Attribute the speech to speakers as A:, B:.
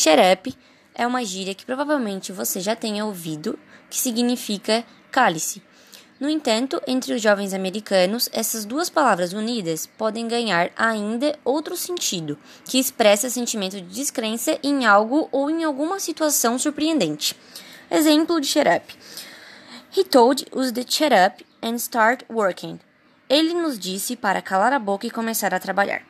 A: Xerepe é uma gíria que provavelmente você já tenha ouvido, que significa cálice. No entanto, entre os jovens americanos, essas duas palavras unidas podem ganhar ainda outro sentido, que expressa sentimento de descrença em algo ou em alguma situação surpreendente. Exemplo de shut up. He told us to shut up and start working. Ele nos disse para calar a boca e começar a trabalhar.